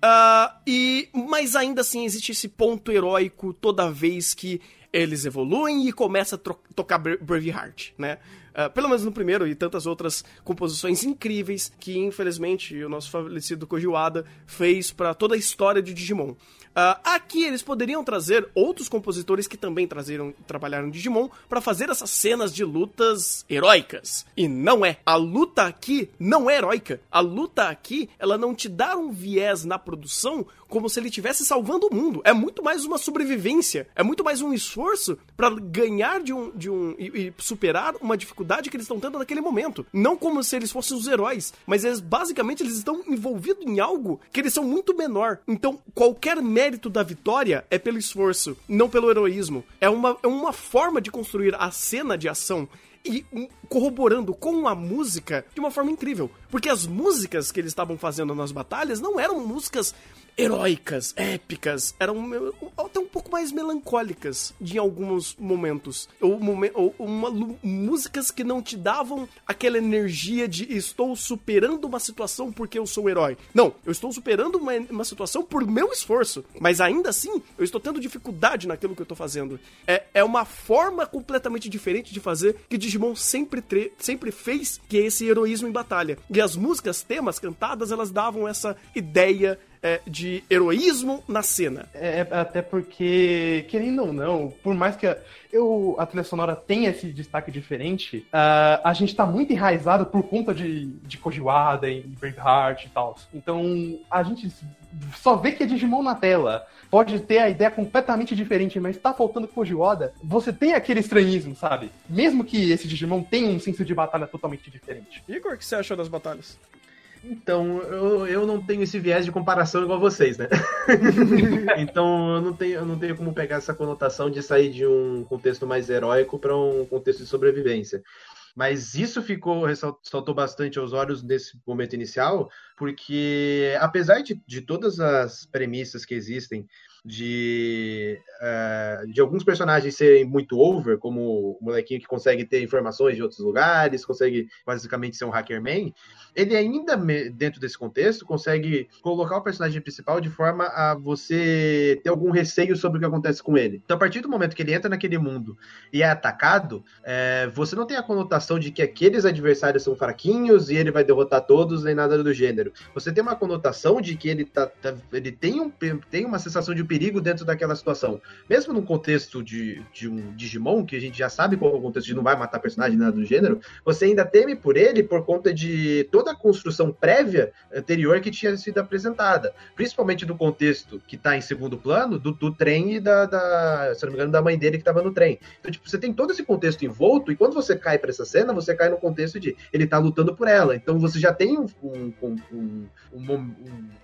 Ah, e Mas ainda assim existe esse ponto heróico toda vez que eles evoluem e começa a tocar Bra- Braveheart, né? Ah, pelo menos no primeiro e tantas outras composições incríveis que infelizmente o nosso falecido Koji Wada fez pra toda a história de Digimon. Ah, aqui eles poderiam trazer outros compositores que também trazeram, trabalharam Digimon pra fazer essas cenas de lutas heróicas. E não é. A luta aqui não é heróica. A luta aqui, ela não te dá um viés na produção como se ele estivesse salvando o mundo. É muito mais uma sobrevivência. É muito mais um esforço pra ganhar de um. De um e, e superar uma dificuldade que eles estão tendo naquele momento. Não como se eles fossem os heróis, mas eles basicamente eles estão envolvidos em algo que eles são muito menor. Então, qualquer mérito da vitória é pelo esforço, não pelo heroísmo. É uma, é uma forma de construir a cena de ação e corroborando com a música de uma forma incrível. Porque as músicas que eles estavam fazendo nas batalhas não eram músicas heróicas, épicas, eram até um pouco mais melancólicas de alguns momentos. Ou, momen- ou uma, músicas que não te davam aquela energia de estou superando uma situação porque eu sou o herói. Não, eu estou superando uma, uma situação por meu esforço. Mas ainda assim, eu estou tendo dificuldade naquilo que eu estou fazendo. É, é uma forma completamente diferente de fazer que Digimon sempre, sempre fez, que é esse heroísmo em batalha. E as músicas, temas cantadas, elas davam essa ideia é, de heroísmo na cena. É, é até porque, querendo ou não, por mais que a, eu, a trilha sonora tenha esse destaque diferente, ah, a gente tá muito enraizado por conta de, de Kojiwada e Braveheart e tal. Então, a gente só vê que é Digimon na tela. Pode ter a ideia completamente diferente, mas tá faltando Koji Oda. Você tem aquele estranhismo, sabe? Mesmo que esse Digimon tenha um senso de batalha totalmente diferente. Igor, o que você achou das batalhas? Então, eu, eu não tenho esse viés de comparação igual vocês, né? então, eu não, tenho, eu não tenho como pegar essa conotação de sair de um contexto mais heróico para um contexto de sobrevivência. Mas isso ficou, ressaltou bastante aos olhos nesse momento inicial, porque apesar de, de todas as premissas que existem de, uh, de alguns personagens serem muito over, como o molequinho que consegue ter informações de outros lugares, consegue basicamente ser um hackerman, ele ainda, dentro desse contexto, consegue colocar o personagem principal de forma a você ter algum receio sobre o que acontece com ele. Então, a partir do momento que ele entra naquele mundo e é atacado, é, você não tem a conotação de que aqueles adversários são fraquinhos e ele vai derrotar todos, nem nada do gênero. Você tem uma conotação de que ele, tá, tá ele tem, um, tem uma sensação de perigo dentro daquela situação. Mesmo num contexto de, de um Digimon, que a gente já sabe qual é o contexto de não vai matar personagem, nada do gênero, você ainda teme por ele por conta de toda a construção prévia anterior que tinha sido apresentada. Principalmente do contexto que está em segundo plano, do, do trem e da, da, se não me engano, da mãe dele que estava no trem. Então, tipo, você tem todo esse contexto envolto, e quando você cai para essa cena, você cai no contexto de ele tá lutando por ela. Então você já tem um, um, um, um,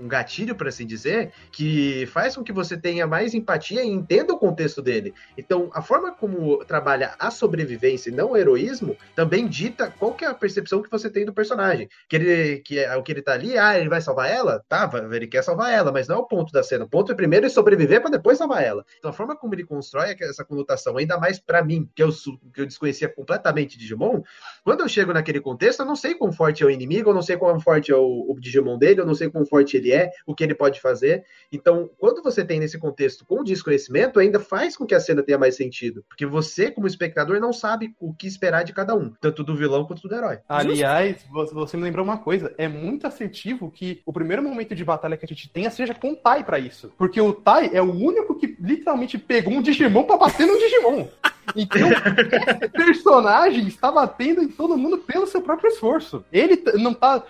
um gatilho, por assim dizer, que faz com que você tenha mais empatia e entenda o contexto dele. Então, a forma como trabalha a sobrevivência e não o heroísmo também dita qual que é a percepção que você tem do personagem. Que ele que é o que ele tá ali, ah, ele vai salvar ela? Tá, ele quer salvar ela, mas não é o ponto da cena. O ponto é primeiro ele sobreviver para depois salvar ela. Então, a forma como ele constrói essa conotação, ainda mais para mim, que eu, que eu desconhecia completamente Digimon, quando eu chego naquele contexto, eu não sei quão forte é o inimigo, eu não sei quão forte é o, o Digimon dele, eu não sei quão forte ele é, o que ele pode fazer. Então, quando você tem nesse contexto com desconhecimento, ainda faz com que a cena tenha mais sentido. Porque você, como espectador, não sabe o que esperar de cada um, tanto do vilão quanto do herói. Aliás, você me lembrou uma coisa: é muito assertivo que o primeiro momento de batalha que a gente tenha seja com o Tai para isso. Porque o Tai é o único que literalmente pegou um Digimon pra bater no Digimon. Então, esse personagem está batendo em todo mundo pelo seu próprio esforço. Ele não tá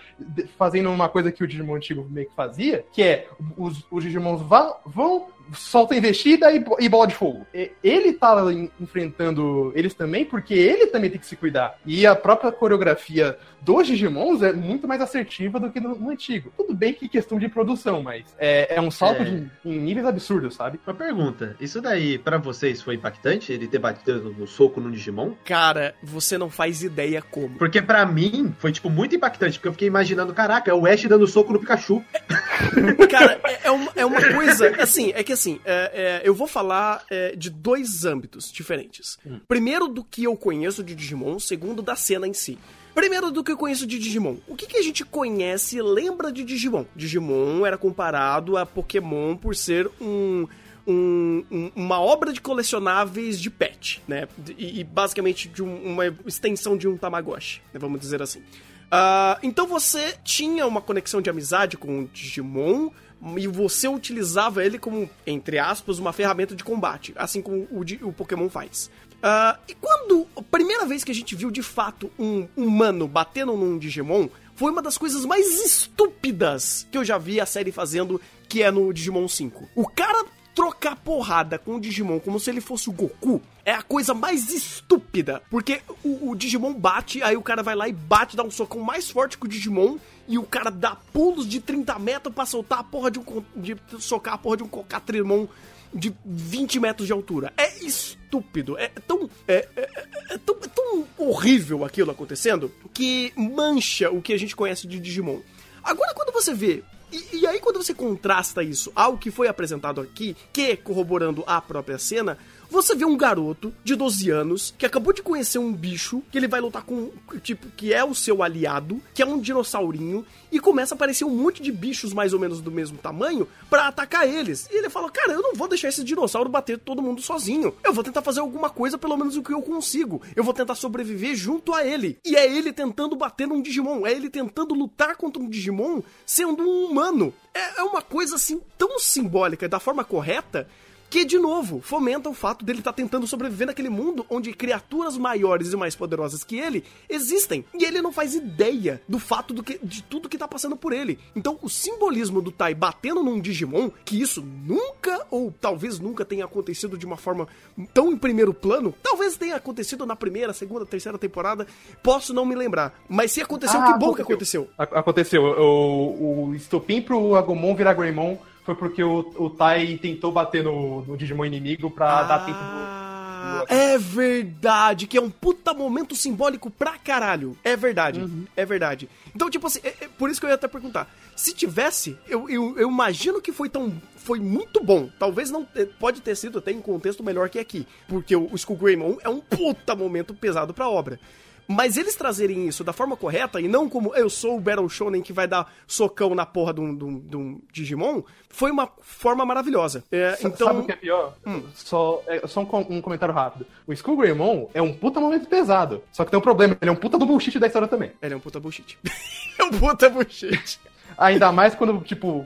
fazendo uma coisa que o Digimon antigo meio que fazia, que é os, os Digimons vão solta investida e, e bola de fogo. Ele tá enfrentando eles também porque ele também tem que se cuidar. E a própria coreografia dos Digimons é muito mais assertiva do que no, no antigo. Tudo bem que questão de produção, mas é, é um salto é. De, em níveis absurdos, sabe? Uma pergunta: isso daí para vocês foi impactante? Ele ter batido no soco no Digimon? Cara, você não faz ideia como. Porque para mim foi, tipo, muito impactante, porque eu fiquei imaginando, caraca, é o Ash dando soco no Pikachu. Cara, é, é, uma, é uma coisa, assim, é que assim, é, é, eu vou falar é, de dois âmbitos diferentes. Hum. Primeiro, do que eu conheço de Digimon, segundo, da cena em si. Primeiro do que eu conheço de Digimon. O que, que a gente conhece e lembra de Digimon? Digimon era comparado a Pokémon por ser um um, um, uma obra de colecionáveis de pet, né? E, e basicamente de um, uma extensão de um Tamagotchi, né? vamos dizer assim. Uh, então você tinha uma conexão de amizade com o Digimon e você utilizava ele como, entre aspas, uma ferramenta de combate, assim como o, o Pokémon faz. Uh, e quando a primeira vez que a gente viu de fato um humano batendo num Digimon, foi uma das coisas mais estúpidas que eu já vi a série fazendo, que é no Digimon 5. O cara trocar porrada com o Digimon como se ele fosse o Goku é a coisa mais estúpida. Porque o, o, Digimon bate, aí o cara vai lá e bate, dá um socão mais forte que o Digimon, e o cara dá pulos de 30 metros pra soltar a porra de um. de socar a porra de um Cocatrimon de 20 metros de altura. É estúpido. É tão. É, é, é, tão, é tão horrível aquilo acontecendo que mancha o que a gente conhece de Digimon. Agora, quando você vê e, e, aí, quando você contrasta isso ao que foi apresentado aqui, que corroborando a própria cena, você vê um garoto de 12 anos que acabou de conhecer um bicho que ele vai lutar com, tipo, que é o seu aliado, que é um dinossaurinho, e começa a aparecer um monte de bichos mais ou menos do mesmo tamanho para atacar eles. E ele fala: Cara, eu não vou deixar esse dinossauro bater todo mundo sozinho. Eu vou tentar fazer alguma coisa, pelo menos o que eu consigo. Eu vou tentar sobreviver junto a ele. E é ele tentando bater num Digimon, é ele tentando lutar contra um Digimon sendo um humano. É, é uma coisa assim tão simbólica da forma correta que, de novo, fomenta o fato dele estar tá tentando sobreviver naquele mundo onde criaturas maiores e mais poderosas que ele existem. E ele não faz ideia do fato do que, de tudo que tá passando por ele. Então, o simbolismo do Tai batendo num Digimon, que isso nunca, ou talvez nunca tenha acontecido de uma forma tão em primeiro plano, talvez tenha acontecido na primeira, segunda, terceira temporada, posso não me lembrar. Mas se aconteceu, ah, que bom aconteceu. que aconteceu. Aconteceu. O, o estopim pro Agumon virar Greymon foi porque o, o Tai tentou bater no, no Digimon inimigo pra ah, dar tempo do, do... É verdade, que é um puta momento simbólico pra caralho. É verdade, uhum. é verdade. Então, tipo assim, é, é, por isso que eu ia até perguntar. Se tivesse, eu, eu, eu, imagino que foi tão. Foi muito bom. Talvez não. Pode ter sido até em contexto melhor que aqui. Porque o, o Skull Greymon é um puta momento pesado pra obra. Mas eles trazerem isso da forma correta e não como eu sou o Battle Shonen que vai dar socão na porra de um, de um, de um Digimon, foi uma forma maravilhosa. É, então... Sabe o que é pior? Hum. Só, é, só um, um, comentário rápido. O Skull Greymon é um puta momento pesado. Só que tem um problema, ele é um puta do bullshit da história também. Ele é um puta bullshit. é um puta bullshit. Ainda mais quando, tipo,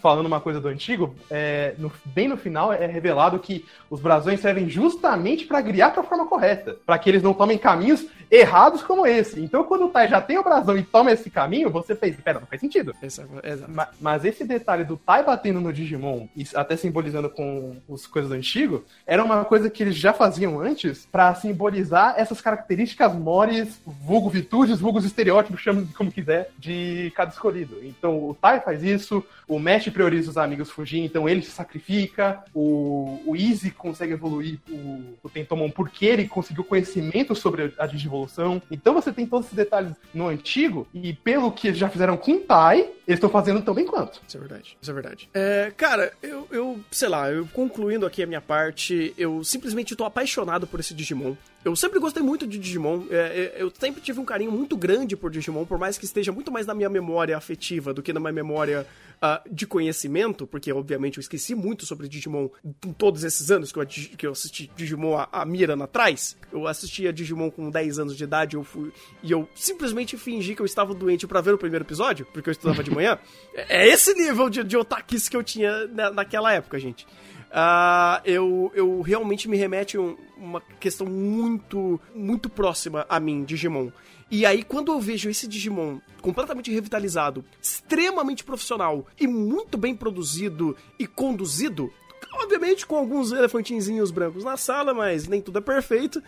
falando uma coisa do antigo, é, no, bem no final é revelado que os brasões servem justamente para guiar para a forma correta, para que eles não tomem caminhos errados como esse. Então, quando o Tai já tem o brasão e toma esse caminho, você fez, pera, não faz sentido. Exato. Mas, mas, esse detalhe do Tai batendo no Digimon, e até simbolizando com as coisas do antigo, era uma coisa que eles já faziam antes para simbolizar essas características mores, vulgo virtudes, vulgos estereótipos, chame como quiser, de cada escolhido. Então, o Tai faz isso, o Mesh prioriza os amigos fugir, então ele se sacrifica, o, o Easy consegue evoluir o, o Tentomon porque ele conseguiu conhecimento sobre a Digivolução. Então você tem todos esses detalhes no antigo, e pelo que eles já fizeram com o Tai, eles estão fazendo tão bem quanto. Isso é verdade, isso é verdade. É, cara, eu, eu, sei lá, eu concluindo aqui a minha parte, eu simplesmente estou apaixonado por esse Digimon. Eu sempre gostei muito de Digimon. É, é, eu sempre tive um carinho muito grande por Digimon, por mais que esteja muito mais na minha memória afetiva do que na minha memória uh, de conhecimento, porque obviamente eu esqueci muito sobre Digimon em todos esses anos que eu, que eu assisti Digimon a, a Mirana atrás. Eu assistia Digimon com 10 anos de idade eu fui, e eu simplesmente fingi que eu estava doente para ver o primeiro episódio, porque eu estudava de manhã. é, é esse nível de, de que eu tinha na, naquela época, gente. Uh, eu, eu realmente me remete a um, uma questão muito, muito próxima a mim, Digimon. E aí, quando eu vejo esse Digimon completamente revitalizado, extremamente profissional e muito bem produzido e conduzido, obviamente com alguns elefantinzinhos brancos na sala, mas nem tudo é perfeito.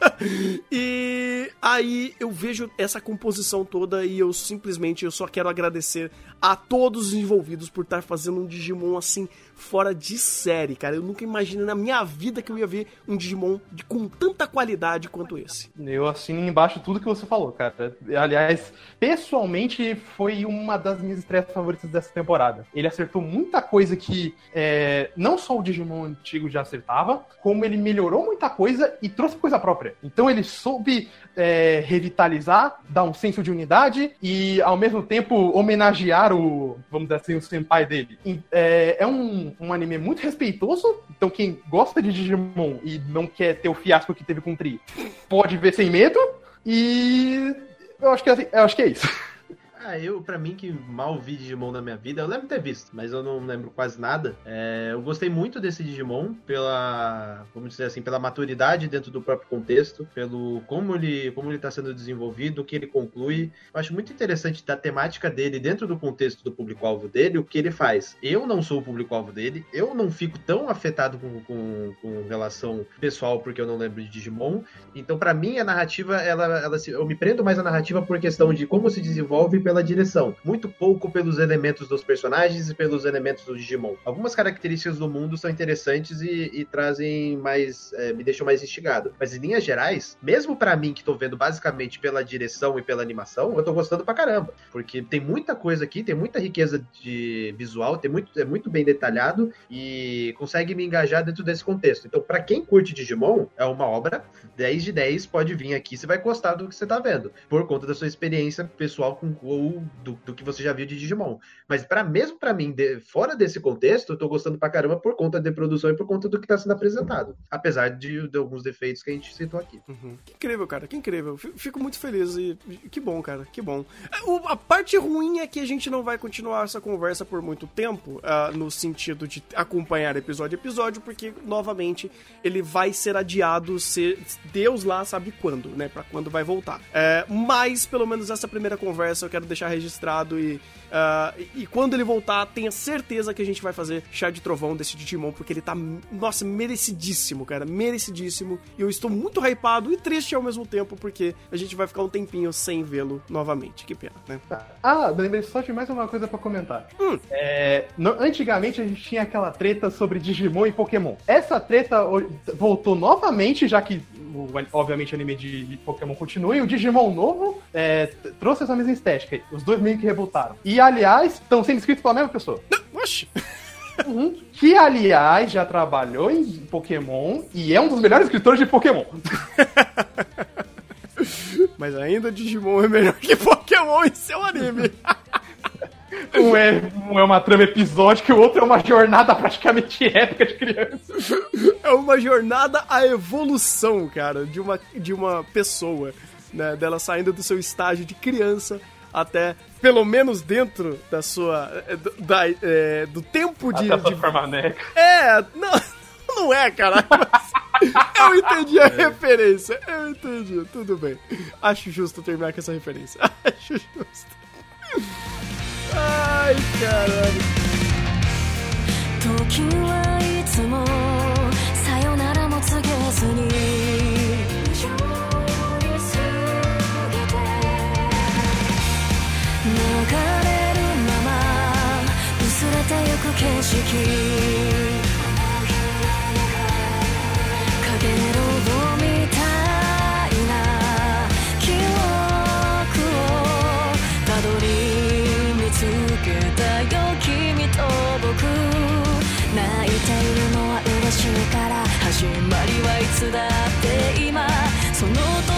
e aí eu vejo essa composição toda e eu simplesmente eu só quero agradecer a todos os envolvidos por estar fazendo um Digimon assim fora de série, cara. Eu nunca imaginei na minha vida que eu ia ver um Digimon de, com tanta qualidade quanto esse. Eu assino embaixo tudo que você falou, cara. Aliás, pessoalmente foi uma das minhas estreias favoritas dessa temporada. Ele acertou muita coisa que é, não só o Digimon antigo já acertava, como ele melhorou muita coisa e trouxe coisa própria. Então ele soube é, revitalizar, dar um senso de unidade e ao mesmo tempo homenagear o, vamos dizer assim, o senpai dele. É, é um um, anime muito respeitoso. Então, quem gosta de Digimon e não quer ter o fiasco que teve com o Tri, pode ver sem medo. E eu acho que, é eu acho que é isso. Ah, eu, pra mim, que mal vi Digimon na minha vida, eu lembro de ter visto, mas eu não lembro quase nada. É, eu gostei muito desse Digimon pela, vamos dizer assim, pela maturidade dentro do próprio contexto, pelo como ele, como ele tá sendo desenvolvido, o que ele conclui. Eu acho muito interessante da temática dele dentro do contexto do público-alvo dele, o que ele faz. Eu não sou o público-alvo dele, eu não fico tão afetado com, com, com, relação pessoal porque eu não lembro de Digimon. Então, para mim, a narrativa, ela, ela, eu me prendo mais à narrativa por questão de como se desenvolve pela pela direção, muito pouco pelos elementos dos personagens e pelos elementos do Digimon. Algumas características do mundo são interessantes e, e trazem mais. É, me deixam mais instigado. Mas em linhas gerais, mesmo para mim que tô vendo basicamente pela direção e pela animação, eu tô gostando pra caramba. Porque tem muita coisa aqui, tem muita riqueza de visual, tem muito, é muito bem detalhado e consegue me engajar dentro desse contexto. Então, para quem curte Digimon, é uma obra 10 de 10, pode vir aqui, você vai gostar do que você tá vendo. Por conta da sua experiência pessoal com ou do, do que você já viu de Digimon. Mas para mesmo para mim, de, fora desse contexto, eu tô gostando pra caramba por conta da produção e por conta do que tá sendo apresentado. Apesar de, de alguns defeitos que a gente citou aqui. Uhum. Que incrível, cara, que incrível. Fico muito feliz e que bom, cara, que bom. A parte ruim é que a gente não vai continuar essa conversa por muito tempo, uh, no sentido de acompanhar episódio a episódio, porque, novamente, ele vai ser adiado, se Deus lá sabe quando, né, pra quando vai voltar. É, mas, pelo menos essa primeira conversa eu quero deixar registrado e Uh, e, quando ele voltar, tenha certeza que a gente vai fazer chá de trovão desse Digimon, porque ele tá, nossa, merecidíssimo, cara, merecidíssimo. E eu estou muito hypado e triste ao mesmo tempo, porque a gente vai ficar um tempinho sem vê-lo novamente. Que pena, né? Ah, lembrei só de mais uma coisa para comentar. Hum. É, no, antigamente a gente tinha aquela treta sobre Digimon e Pokémon. Essa treta voltou novamente, já que obviamente o anime de, Pokémon continua, e o Digimon novo é, trouxe essa mesma estética. Os dois meio que rebutaram. E, aliás, estão sendo escritos pela mesma pessoa. Oxi! Uhum. Que, aliás, já trabalhou em Pokémon e é um dos melhores escritores de Pokémon. Mas ainda Digimon é melhor que Pokémon em seu anime. Um é, um é uma trama episódica e o outro é uma jornada praticamente épica de criança. É uma jornada à evolução, cara, de uma, de uma pessoa, né? Dela saindo do seu estágio de criança até, pelo menos dentro da sua. Eh, da, é, do tempo de. Até de... formar neca. É, não, não é, cara. eu entendi a é. referência. Eu entendi, tudo bem. Acho justo terminar com essa referência. Acho justo. Ai, caralho. 時はいつもさよならも告げずに通り過ぎて流れるまま薄れてゆく景色その音